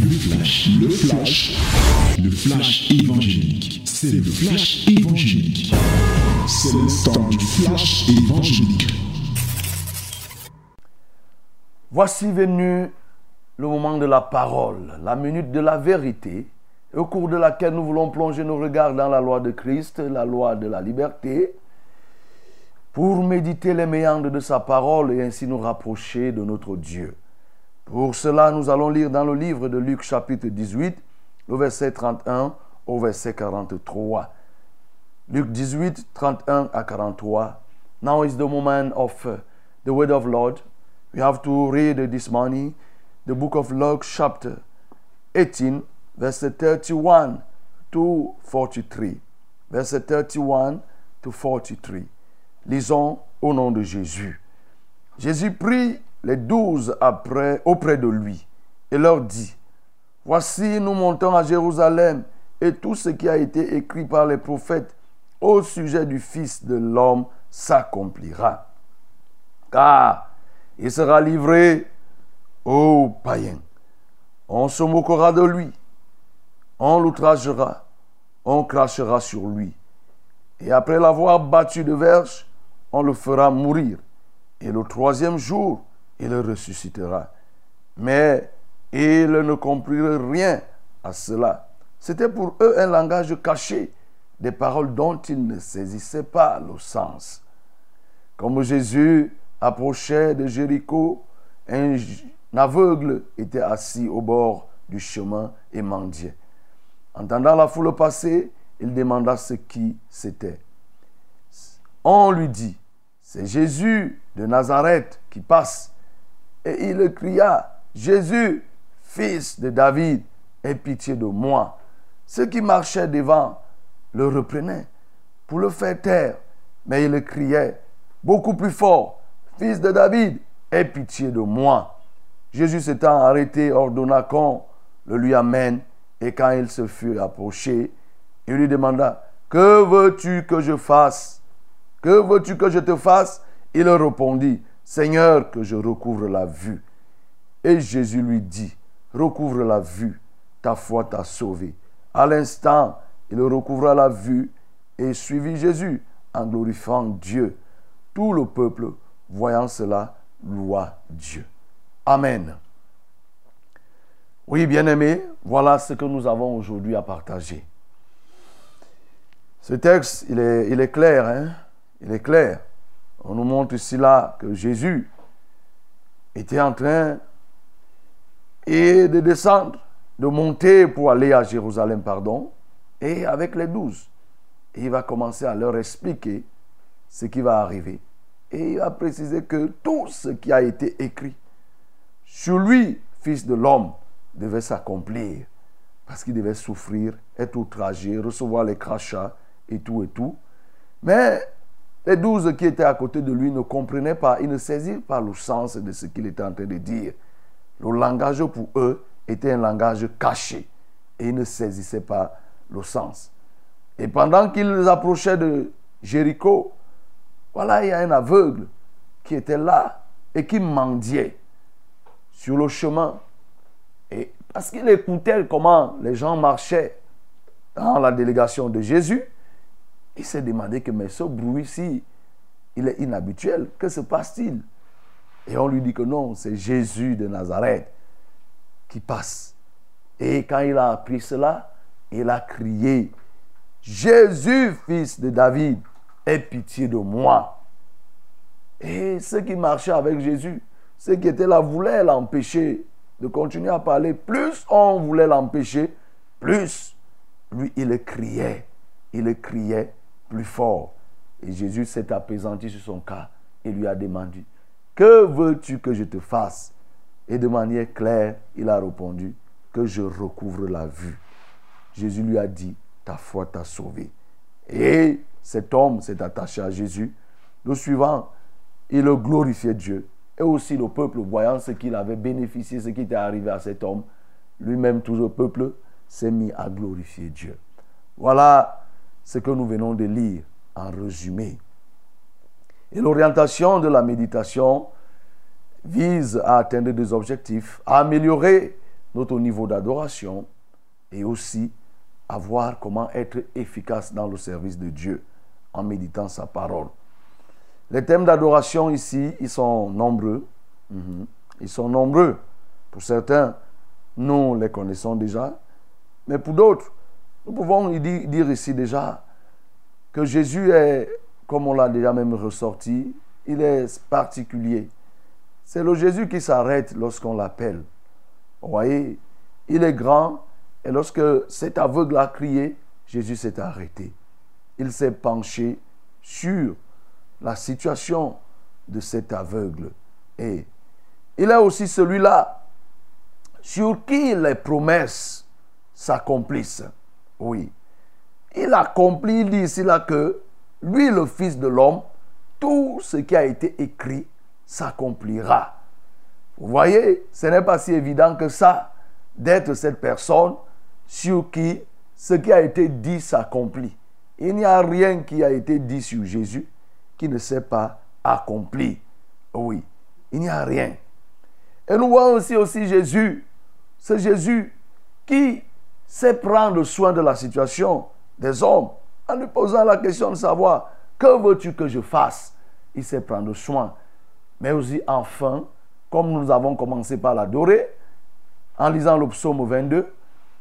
Le flash, le flash, le flash évangélique. C'est le flash évangélique. C'est le temps du flash évangélique. Voici venu le moment de la parole, la minute de la vérité, au cours de laquelle nous voulons plonger nos regards dans la loi de Christ, la loi de la liberté, pour méditer les méandres de sa parole et ainsi nous rapprocher de notre Dieu. Pour cela, nous allons lire dans le livre de Luc chapitre 18, le verset 31 au verset 43. Luc 18, 31 à 43. Now is the moment of uh, the word of Lord. We have to read this morning the book of Luke chapter 18, verset 31 to 43. Verset 31 to 43. Lisons au nom de Jésus. Jésus prit les douze après, auprès de lui et leur dit, Voici, nous montons à Jérusalem et tout ce qui a été écrit par les prophètes au sujet du Fils de l'homme s'accomplira. Car il sera livré aux païens. On se moquera de lui, on l'outragera, on crachera sur lui. Et après l'avoir battu de verge, on le fera mourir. Et le troisième jour, il le ressuscitera. Mais ils ne comprirent rien à cela. C'était pour eux un langage caché, des paroles dont ils ne saisissaient pas le sens. Comme Jésus approchait de Jéricho, un aveugle était assis au bord du chemin et mendiait. Entendant la foule passer, il demanda ce qui c'était. On lui dit, c'est Jésus de Nazareth qui passe. Et il cria, Jésus, fils de David, aie pitié de moi. Ceux qui marchaient devant le reprenaient pour le faire taire, mais il criait beaucoup plus fort, Fils de David, aie pitié de moi. Jésus s'étant arrêté, ordonna qu'on le lui amène, et quand il se fut approché, il lui demanda, Que veux-tu que je fasse? Que veux-tu que je te fasse? Il répondit, Seigneur, que je recouvre la vue. Et Jésus lui dit, Recouvre la vue, ta foi t'a sauvé. À l'instant, il recouvra la vue et suivit Jésus en glorifiant Dieu. Tout le peuple, voyant cela, loua Dieu. Amen. Oui, bien-aimés, voilà ce que nous avons aujourd'hui à partager. Ce texte, il est, il est clair, hein? Il est clair. On nous montre ici là que Jésus était en train de descendre, de monter pour aller à Jérusalem, pardon, et avec les douze. Il va commencer à leur expliquer ce qui va arriver. Et il va préciser que tout ce qui a été écrit sur lui, fils de l'homme, devait s'accomplir. Parce qu'il devait souffrir, être outragé, recevoir les crachats et tout et tout. Mais les douze qui étaient à côté de lui ne comprenaient pas, ils ne saisirent pas le sens de ce qu'il était en train de dire. Le langage pour eux était un langage caché et ils ne saisissaient pas le sens. Et pendant qu'ils approchaient de Jéricho, voilà, il y a un aveugle qui était là et qui mendiait sur le chemin. Et parce qu'il écoutait comment les gens marchaient dans la délégation de Jésus, il s'est demandé que ce bruit-ci, il est inhabituel. Que se passe-t-il? Et on lui dit que non, c'est Jésus de Nazareth qui passe. Et quand il a appris cela, il a crié, Jésus, fils de David, aie pitié de moi. Et ceux qui marchaient avec Jésus, ceux qui étaient là, voulaient l'empêcher de continuer à parler. Plus on voulait l'empêcher, plus lui, il criait. Il criait plus fort. Et Jésus s'est apaisanti sur son cas et lui a demandé, que veux-tu que je te fasse? Et de manière claire, il a répondu, que je recouvre la vue. Jésus lui a dit, ta foi t'a sauvé. Et cet homme s'est attaché à Jésus. Le suivant, il glorifiait Dieu. Et aussi le peuple, voyant ce qu'il avait bénéficié, ce qui était arrivé à cet homme, lui-même, tout le peuple, s'est mis à glorifier Dieu. Voilà ce que nous venons de lire en résumé. Et l'orientation de la méditation vise à atteindre des objectifs, à améliorer notre niveau d'adoration et aussi à voir comment être efficace dans le service de Dieu en méditant sa parole. Les thèmes d'adoration ici, ils sont nombreux. Mhm. Ils sont nombreux. Pour certains, nous les connaissons déjà. Mais pour d'autres, nous pouvons dire ici déjà que Jésus est, comme on l'a déjà même ressorti, il est particulier. C'est le Jésus qui s'arrête lorsqu'on l'appelle. Vous voyez, il est grand et lorsque cet aveugle a crié, Jésus s'est arrêté. Il s'est penché sur la situation de cet aveugle. Et il est aussi celui-là sur qui les promesses s'accomplissent. Oui. Il accomplit, il dit ici là que lui, le Fils de l'homme, tout ce qui a été écrit s'accomplira. Vous voyez, ce n'est pas si évident que ça d'être cette personne sur qui ce qui a été dit s'accomplit. Il n'y a rien qui a été dit sur Jésus qui ne s'est pas accompli. Oui, il n'y a rien. Et nous voyons aussi, aussi Jésus, ce Jésus qui sait prendre soin de la situation des hommes en lui posant la question de savoir que veux-tu que je fasse? Il sait prendre soin. Mais aussi, enfin, comme nous avons commencé par l'adorer, en lisant le psaume 22,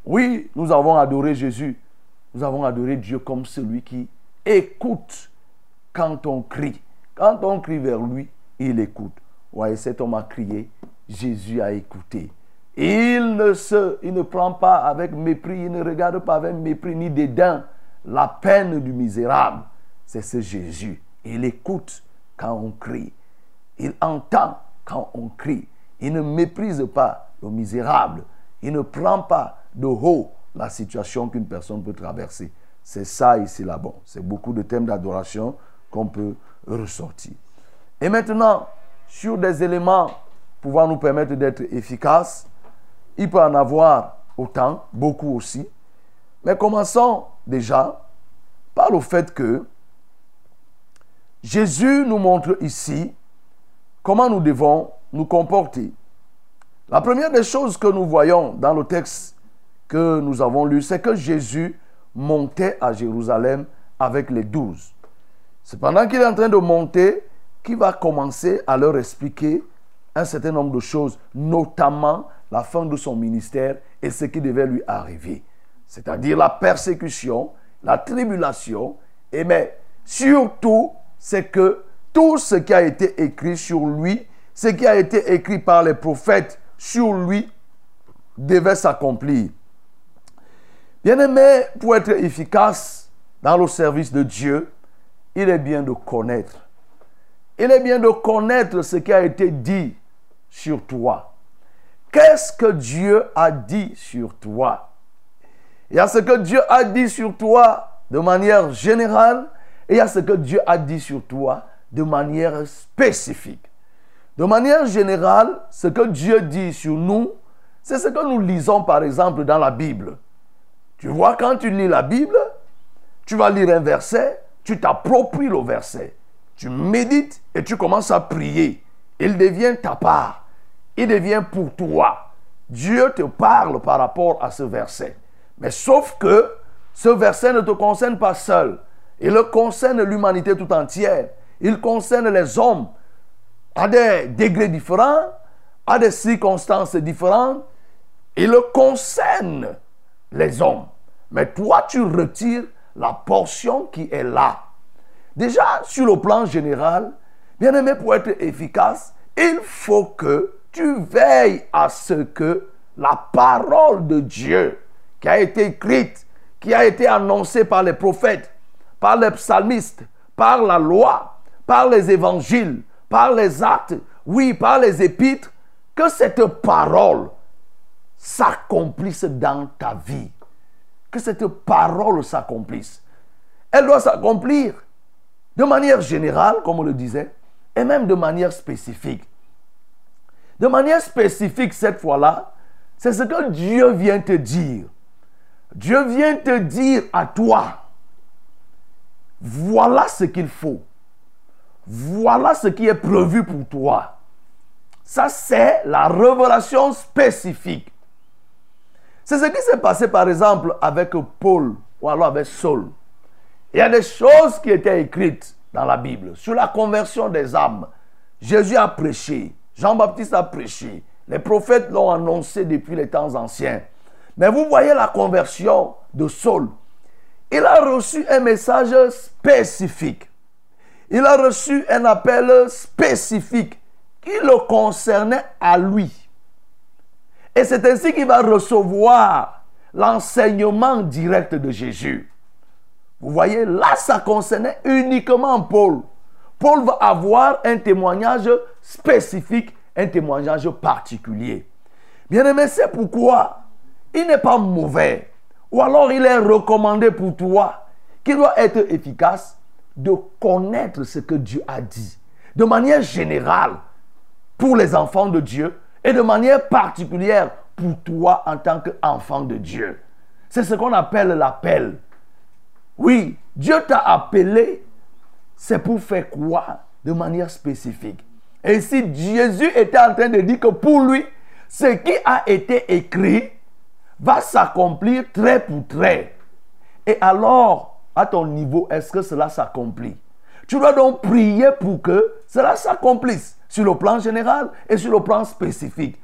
oui, nous avons adoré Jésus. Nous avons adoré Dieu comme celui qui écoute quand on crie. Quand on crie vers lui, il écoute. Voyez, cet homme a crié, Jésus a écouté. Il ne, se, il ne prend pas avec mépris, il ne regarde pas avec mépris ni dédain la peine du misérable. C'est ce Jésus. Il écoute quand on crie. Il entend quand on crie. Il ne méprise pas le misérable. Il ne prend pas de haut la situation qu'une personne peut traverser. C'est ça ici là-bas. C'est beaucoup de thèmes d'adoration qu'on peut ressortir. Et maintenant, sur des éléments pouvant nous permettre d'être efficaces, il peut en avoir autant, beaucoup aussi. Mais commençons déjà par le fait que Jésus nous montre ici comment nous devons nous comporter. La première des choses que nous voyons dans le texte que nous avons lu, c'est que Jésus montait à Jérusalem avec les douze. C'est pendant qu'il est en train de monter qu'il va commencer à leur expliquer un certain nombre de choses, notamment la fin de son ministère et ce qui devait lui arriver. C'est-à-dire la persécution, la tribulation, et mais surtout, c'est que tout ce qui a été écrit sur lui, ce qui a été écrit par les prophètes sur lui, devait s'accomplir. Bien aimé, pour être efficace dans le service de Dieu, il est bien de connaître. Il est bien de connaître ce qui a été dit sur toi. Qu'est-ce que Dieu a dit sur toi? Il y a ce que Dieu a dit sur toi de manière générale et il y a ce que Dieu a dit sur toi de manière spécifique. De manière générale, ce que Dieu dit sur nous, c'est ce que nous lisons par exemple dans la Bible. Tu vois, quand tu lis la Bible, tu vas lire un verset, tu t'appropries le verset, tu médites et tu commences à prier. Il devient ta part, il devient pour toi. Dieu te parle par rapport à ce verset. Mais sauf que ce verset ne te concerne pas seul. Il concerne l'humanité tout entière. Il concerne les hommes à des degrés différents, à des circonstances différentes. Il concerne les hommes. Mais toi, tu retires la portion qui est là. Déjà, sur le plan général, bien aimé, pour être efficace, il faut que tu veilles à ce que la parole de Dieu qui a été écrite, qui a été annoncée par les prophètes, par les psalmistes, par la loi, par les évangiles, par les actes, oui, par les épîtres, que cette parole s'accomplisse dans ta vie que cette parole s'accomplisse. Elle doit s'accomplir de manière générale, comme on le disait, et même de manière spécifique. De manière spécifique, cette fois-là, c'est ce que Dieu vient te dire. Dieu vient te dire à toi, voilà ce qu'il faut. Voilà ce qui est prévu pour toi. Ça, c'est la révélation spécifique. C'est ce qui s'est passé par exemple avec Paul ou alors avec Saul. Il y a des choses qui étaient écrites dans la Bible sur la conversion des âmes. Jésus a prêché, Jean-Baptiste a prêché, les prophètes l'ont annoncé depuis les temps anciens. Mais vous voyez la conversion de Saul. Il a reçu un message spécifique. Il a reçu un appel spécifique qui le concernait à lui. Et c'est ainsi qu'il va recevoir l'enseignement direct de Jésus. Vous voyez, là, ça concernait uniquement Paul. Paul va avoir un témoignage spécifique, un témoignage particulier. Bien aimé, c'est pourquoi il n'est pas mauvais, ou alors il est recommandé pour toi, qui doit être efficace, de connaître ce que Dieu a dit. De manière générale, pour les enfants de Dieu, et de manière particulière pour toi en tant qu'enfant de Dieu. C'est ce qu'on appelle l'appel. Oui, Dieu t'a appelé, c'est pour faire quoi De manière spécifique? Et si Jésus était en train de dire que pour lui, ce qui a été écrit va s'accomplir trait pour trait. Et alors, à ton niveau, est-ce que cela s'accomplit? Tu dois donc prier pour que cela s'accomplisse sur le plan général et sur le plan spécifique.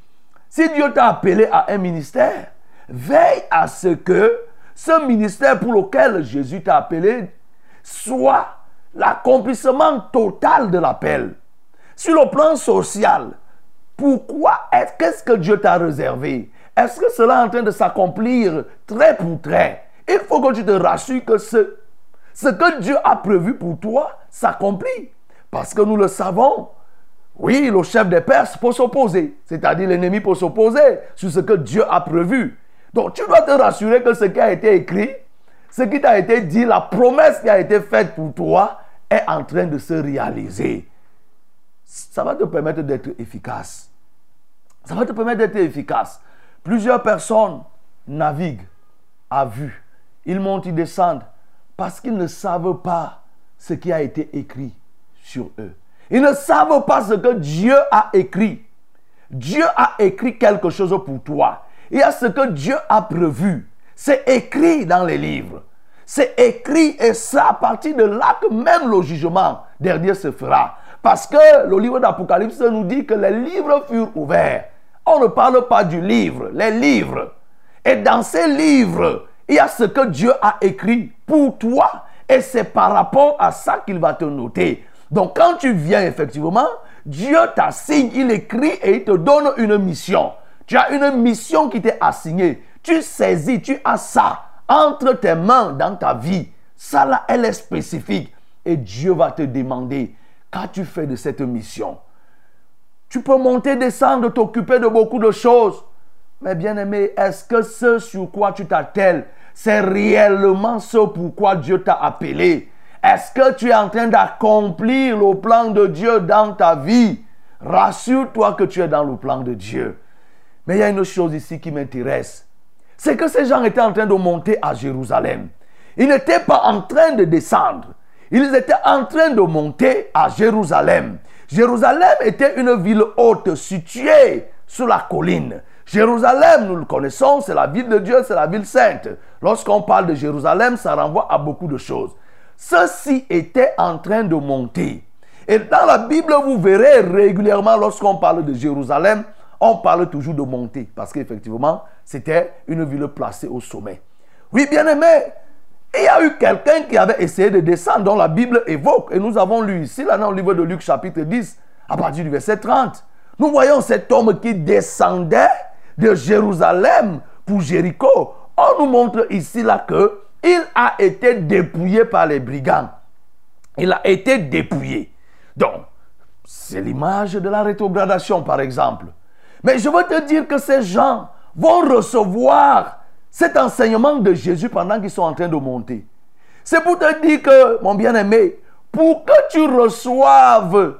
Si Dieu t'a appelé à un ministère, veille à ce que ce ministère pour lequel Jésus t'a appelé soit l'accomplissement total de l'appel. Sur le plan social, pourquoi est-ce qu'est-ce que Dieu t'a réservé? Est-ce que cela est en train de s'accomplir trait pour trait Il faut que tu te rassures que ce, ce que Dieu a prévu pour toi s'accomplit. Parce que nous le savons. Oui, le chef des Perses peut s'opposer, c'est-à-dire l'ennemi peut s'opposer sur ce que Dieu a prévu. Donc tu dois te rassurer que ce qui a été écrit, ce qui t'a été dit, la promesse qui a été faite pour toi est en train de se réaliser. Ça va te permettre d'être efficace. Ça va te permettre d'être efficace. Plusieurs personnes naviguent à vue. Ils montent, ils descendent parce qu'ils ne savent pas ce qui a été écrit sur eux. Ils ne savent pas ce que Dieu a écrit. Dieu a écrit quelque chose pour toi. Il y a ce que Dieu a prévu. C'est écrit dans les livres. C'est écrit et ça à partir de là que même le jugement dernier se fera. Parce que le livre d'Apocalypse nous dit que les livres furent ouverts. On ne parle pas du livre, les livres. Et dans ces livres, il y a ce que Dieu a écrit pour toi. Et c'est par rapport à ça qu'il va te noter. Donc quand tu viens effectivement, Dieu t'assigne, il écrit et il te donne une mission. Tu as une mission qui t'est assignée. Tu saisis, tu as ça entre tes mains dans ta vie. Ça là, elle est spécifique. Et Dieu va te demander, qu'as-tu fait de cette mission Tu peux monter, descendre, t'occuper de beaucoup de choses. Mais bien aimé, est-ce que ce sur quoi tu t'attelles, c'est réellement ce pourquoi Dieu t'a appelé? Est-ce que tu es en train d'accomplir le plan de Dieu dans ta vie? Rassure-toi que tu es dans le plan de Dieu. Mais il y a une chose ici qui m'intéresse. C'est que ces gens étaient en train de monter à Jérusalem. Ils n'étaient pas en train de descendre. Ils étaient en train de monter à Jérusalem. Jérusalem était une ville haute située sur la colline. Jérusalem, nous le connaissons, c'est la ville de Dieu, c'est la ville sainte. Lorsqu'on parle de Jérusalem, ça renvoie à beaucoup de choses. Ceux-ci étaient en train de monter. Et dans la Bible, vous verrez régulièrement, lorsqu'on parle de Jérusalem, on parle toujours de monter, parce qu'effectivement, c'était une ville placée au sommet. Oui, bien aimé, il y a eu quelqu'un qui avait essayé de descendre, dont la Bible évoque, et nous avons lu ici, là, dans le livre de Luc, chapitre 10, à partir du verset 30. Nous voyons cet homme qui descendait de Jérusalem pour Jéricho. On nous montre ici, là, que il a été dépouillé par les brigands. Il a été dépouillé. Donc, c'est l'image de la rétrogradation, par exemple. Mais je veux te dire que ces gens vont recevoir cet enseignement de Jésus pendant qu'ils sont en train de monter. C'est pour te dire que, mon bien-aimé, pour que tu reçoives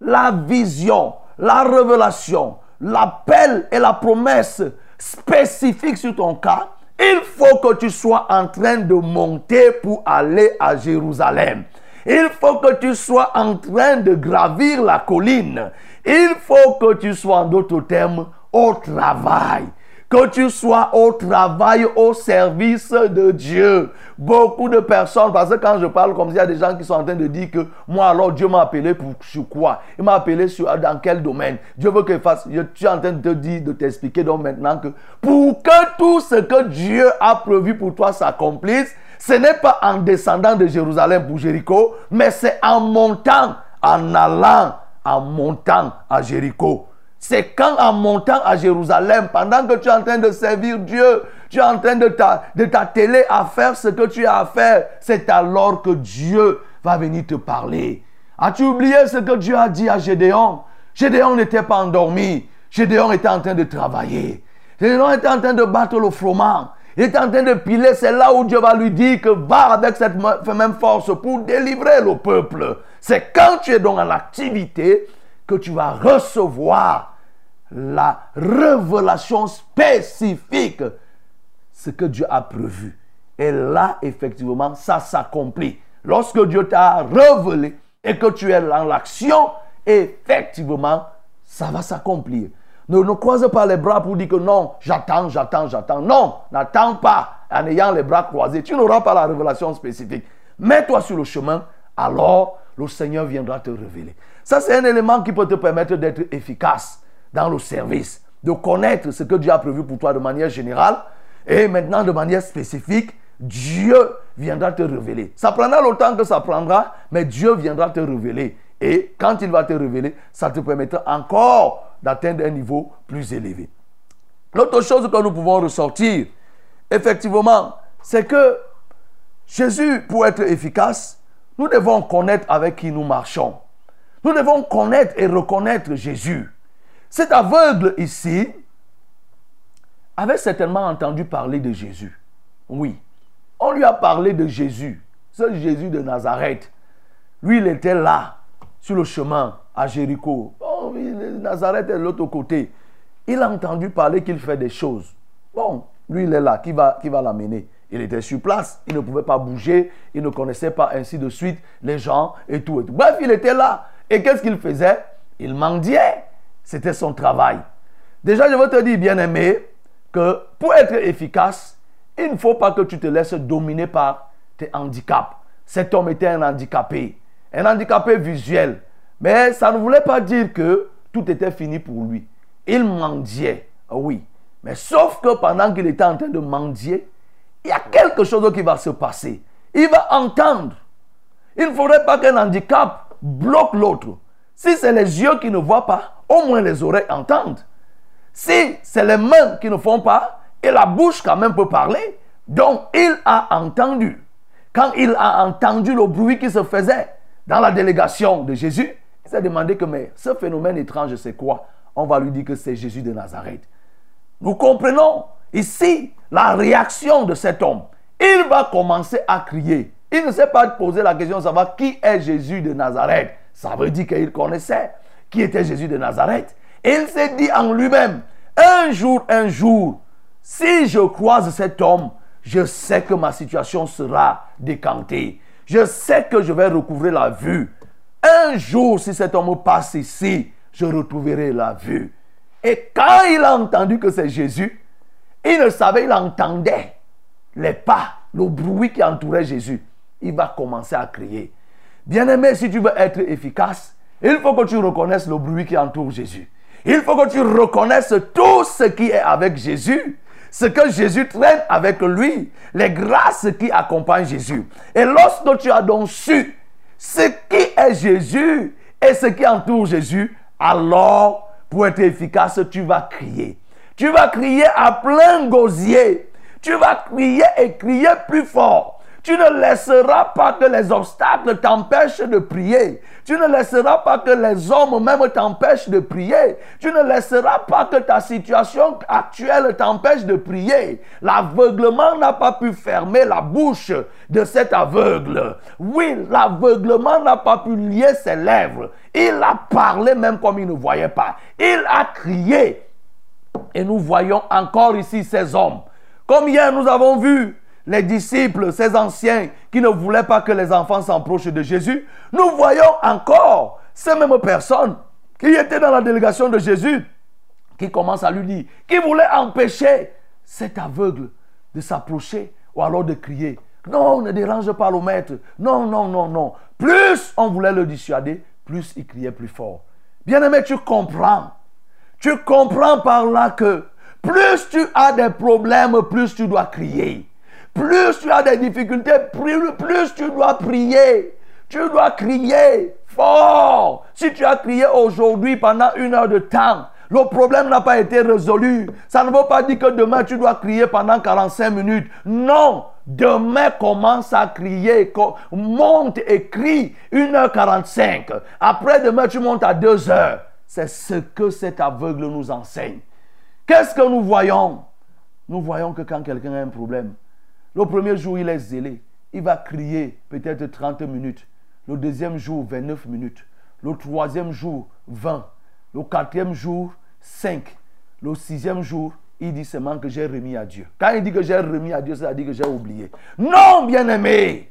la vision, la révélation, l'appel et la promesse spécifique sur ton cas, il faut que tu sois en train de monter pour aller à Jérusalem. Il faut que tu sois en train de gravir la colline. Il faut que tu sois, en d'autres termes, au travail. que tu sois au travail, au service de Dieu. Beaucoup de personnes, parce que quand je parle comme ça, il y a des gens qui sont en train de dire que moi alors Dieu m'a appelé pour sur quoi? Il m'a appelé sur, dans quel domaine? Dieu veut que je fasse. Je suis en train de dire, de t'expliquer donc maintenant que pour que tout ce que Dieu a prévu pour toi s'accomplisse, ce n'est pas en descendant de Jérusalem pour Jéricho, mais c'est en montant, en allant, en montant à Jéricho. C'est quand en montant à Jérusalem, pendant que tu es en train de servir Dieu, tu es en train de t'atteler à faire ce que tu as à faire, c'est alors que Dieu va venir te parler. As-tu oublié ce que Dieu a dit à Gédéon? Gédéon n'était pas endormi. Gédéon était en train de travailler. Gédéon était en train de battre le froment. Il était en train de piler. C'est là où Dieu va lui dire que va avec cette même force pour délivrer le peuple. C'est quand tu es donc en activité que tu vas recevoir la révélation spécifique, ce que Dieu a prévu. Et là, effectivement, ça s'accomplit. Lorsque Dieu t'a révélé et que tu es dans l'action, effectivement, ça va s'accomplir. Ne, croise pas les bras pour dire que non, j'attends, j'attends, j'attends. Non, n'attends pas en ayant les bras croisés. Tu n'auras pas la révélation spécifique. Mets-toi sur le chemin, alors le Seigneur viendra te révéler. Ça, c'est un élément qui peut te permettre d'être efficace dans le service, de connaître ce que Dieu a prévu pour toi de manière générale et maintenant de manière spécifique, Dieu viendra te révéler. Ça prendra le temps que ça prendra, mais Dieu viendra te révéler. Et quand il va te révéler, ça te permettra encore d'atteindre un niveau plus élevé. L'autre chose que nous pouvons ressortir, effectivement, c'est que Jésus, pour être efficace, nous devons connaître avec qui nous marchons. Nous devons connaître et reconnaître Jésus. Cet aveugle ici avait certainement entendu parler de Jésus. Oui, on lui a parlé de Jésus, ce Jésus de Nazareth. Lui, il était là, sur le chemin à Jéricho. Nazareth est de l'autre côté. Il a entendu parler qu'il fait des choses. Bon, lui, il est là. Qui va, qui va l'amener? Il était sur place. Il ne pouvait pas bouger. Il ne connaissait pas ainsi de suite les gens et tout. Et tout. Bref, il était là. Et qu'est-ce qu'il faisait? Il mendiait. C'était son travail. Déjà, je veux te dire, bien-aimé, que pour être efficace, il ne faut pas que tu te laisses dominer par tes handicaps. Cet homme était un handicapé, un handicapé visuel. Mais ça ne voulait pas dire que tout était fini pour lui. Il mendiait, oui. Mais sauf que pendant qu'il était en train de mendier, il y a quelque chose qui va se passer. Il va entendre. Il ne faudrait pas qu'un handicap bloque l'autre. Si c'est les yeux qui ne voient pas, au moins les oreilles entendent. Si c'est les mains qui ne font pas, et la bouche quand même peut parler, donc il a entendu. Quand il a entendu le bruit qui se faisait dans la délégation de Jésus, s'est demandé que mais ce phénomène étrange, c'est quoi? On va lui dire que c'est Jésus de Nazareth. Nous comprenons ici la réaction de cet homme. Il va commencer à crier. Il ne s'est pas posé la question de savoir qui est Jésus de Nazareth. Ça veut dire qu'il connaissait qui était Jésus de Nazareth. Et il s'est dit en lui-même, un jour, un jour, si je croise cet homme, je sais que ma situation sera décantée. Je sais que je vais recouvrir la vue. Un jour, si cet homme passe ici, je retrouverai la vue. Et quand il a entendu que c'est Jésus, il ne savait, il entendait les pas, le bruit qui entourait Jésus. Il va commencer à crier. Bien-aimé, si tu veux être efficace, il faut que tu reconnaisses le bruit qui entoure Jésus. Il faut que tu reconnaisses tout ce qui est avec Jésus, ce que Jésus traîne avec lui, les grâces qui accompagnent Jésus. Et lorsque tu as donc su ce qui est Jésus et ce qui entoure Jésus, alors, pour être efficace, tu vas crier. Tu vas crier à plein gosier. Tu vas crier et crier plus fort. Tu ne laisseras pas que les obstacles t'empêchent de prier. Tu ne laisseras pas que les hommes même t'empêchent de prier. Tu ne laisseras pas que ta situation actuelle t'empêche de prier. L'aveuglement n'a pas pu fermer la bouche de cet aveugle. Oui, l'aveuglement n'a pas pu lier ses lèvres. Il a parlé même comme il ne voyait pas. Il a crié. Et nous voyons encore ici ces hommes. Comme hier nous avons vu les disciples, ces anciens qui ne voulaient pas que les enfants s'approchent de Jésus, nous voyons encore ces mêmes personnes qui étaient dans la délégation de Jésus qui commence à lui dire, qui voulait empêcher cet aveugle de s'approcher ou alors de crier. Non, ne dérange pas le maître. Non, non, non, non. Plus on voulait le dissuader, plus il criait plus fort. Bien-aimé, tu comprends. Tu comprends par là que plus tu as des problèmes, plus tu dois crier. Plus tu as des difficultés, plus, tu dois prier. Tu dois crier fort. Si tu as crié aujourd'hui pendant une heure de temps, le problème n'a pas été résolu. Ça ne veut pas dire que demain tu dois crier pendant 45 minutes. Non. Demain commence à crier. Monte et crie 1h45. Après demain tu montes à 2h. C'est ce que cet aveugle nous enseigne. Qu'est-ce que nous voyons? Nous voyons que quand quelqu'un a un problème, le premier jour il est zélé. Il va crier peut-être 30 minutes. Le deuxième jour, 29 minutes. Le troisième jour, 20. Le quatrième jour, 5. Le sixième jour, il dit seulement que j'ai remis à Dieu. Quand il dit que j'ai remis à Dieu, ça veut dire que j'ai oublié. Non, bien-aimé.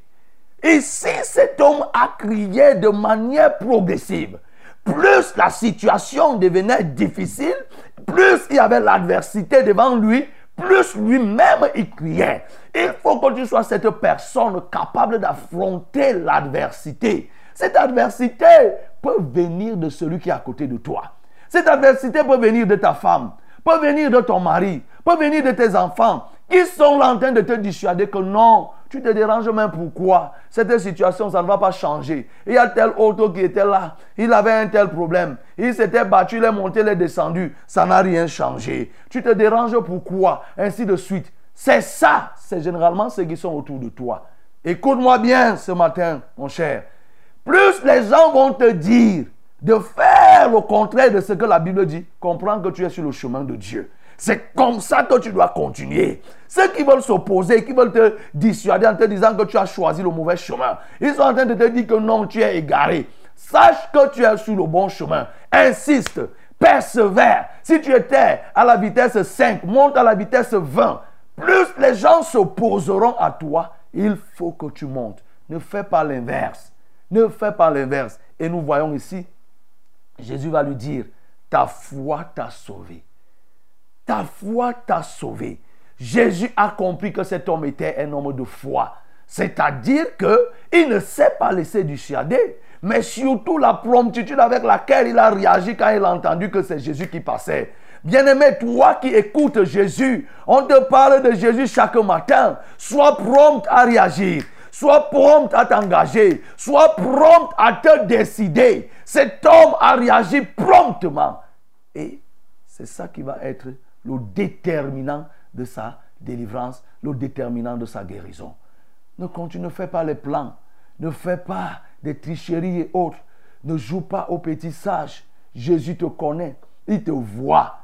Ici, cet homme a crié de manière progressive. Plus la situation devenait difficile, plus il y avait l'adversité devant lui, plus lui-même il criait. Il faut que tu sois cette personne capable d'affronter l'adversité. Cette adversité peut venir de celui qui est à côté de toi. Cette adversité peut venir de ta femme, peut venir de ton mari, peut venir de tes enfants qui sont là en train de te dissuader que non, tu te déranges même pourquoi Cette situation, ça ne va pas changer. Il y a tel autre qui était là, il avait un tel problème. Il s'était battu, il est monté, il est descendu. Ça n'a rien changé. Tu te déranges pourquoi Ainsi de suite. C'est ça, c'est généralement ceux qui sont autour de toi. Écoute-moi bien ce matin, mon cher. Plus les gens vont te dire de faire le contraire de ce que la Bible dit, comprends que tu es sur le chemin de Dieu. C'est comme ça que tu dois continuer. Ceux qui veulent s'opposer, qui veulent te dissuader en te disant que tu as choisi le mauvais chemin, ils sont en train de te dire que non, tu es égaré. Sache que tu es sur le bon chemin. Insiste, persévère. Si tu étais à la vitesse 5, monte à la vitesse 20. Plus les gens s'opposeront à toi, il faut que tu montes. Ne fais pas l'inverse. Ne fais pas l'inverse. Et nous voyons ici Jésus va lui dire, ta foi t'a sauvé. Ta foi t'a sauvé. Jésus a compris que cet homme était un homme de foi. C'est-à-dire qu'il ne s'est pas laissé dissuader, mais surtout la promptitude avec laquelle il a réagi quand il a entendu que c'est Jésus qui passait. Bien-aimé, toi qui écoutes Jésus, on te parle de Jésus chaque matin. Sois prompt à réagir. Sois prompt à t'engager. Sois prompt à te décider. Cet homme a réagi promptement. Et c'est ça qui va être le déterminant de sa délivrance, le déterminant de sa guérison. Ne continue, ne fais pas les plans. Ne fais pas des tricheries et autres. Ne joue pas au petit sage. Jésus te connaît. Il te voit.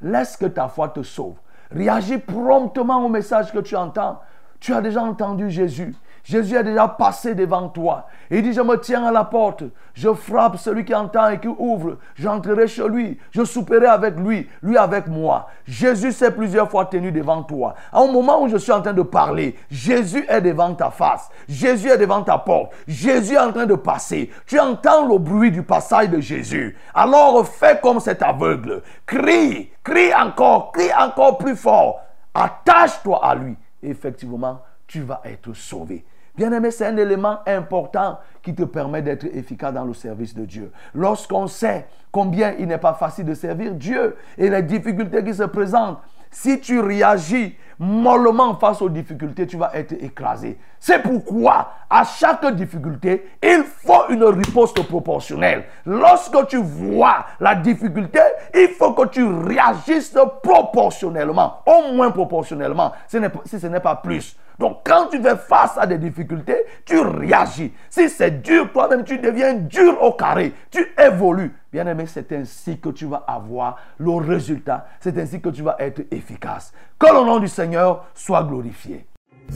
Laisse que ta foi te sauve. Réagis promptement au message que tu entends. Tu as déjà entendu Jésus. Jésus est déjà passé devant toi. Il dit, je me tiens à la porte, je frappe celui qui entend et qui ouvre, j'entrerai chez lui, je souperai avec lui, lui avec moi. Jésus s'est plusieurs fois tenu devant toi. Un moment où je suis en train de parler, Jésus est devant ta face, Jésus est devant ta porte, Jésus est en train de passer. Tu entends le bruit du passage de Jésus. Alors fais comme cet aveugle, crie, crie encore, crie encore plus fort. Attache-toi à lui. Effectivement, tu vas être sauvé. Bien-aimé, c'est un élément important qui te permet d'être efficace dans le service de Dieu. Lorsqu'on sait combien il n'est pas facile de servir Dieu et les difficultés qui se présentent, si tu réagis mollement face aux difficultés, tu vas être écrasé. C'est pourquoi, à chaque difficulté, il faut une riposte proportionnelle. Lorsque tu vois la difficulté, il faut que tu réagisses proportionnellement, au moins proportionnellement, si ce n'est pas plus. Donc quand tu fais face à des difficultés, tu réagis. Si c'est dur, toi-même tu deviens dur au carré. Tu évolues. Bien aimé, c'est ainsi que tu vas avoir le résultat. C'est ainsi que tu vas être efficace. Que le nom du Seigneur soit glorifié.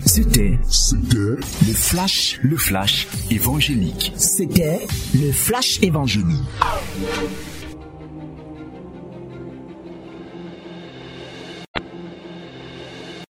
C'était le flash, le flash évangélique. C'était le flash évangélique.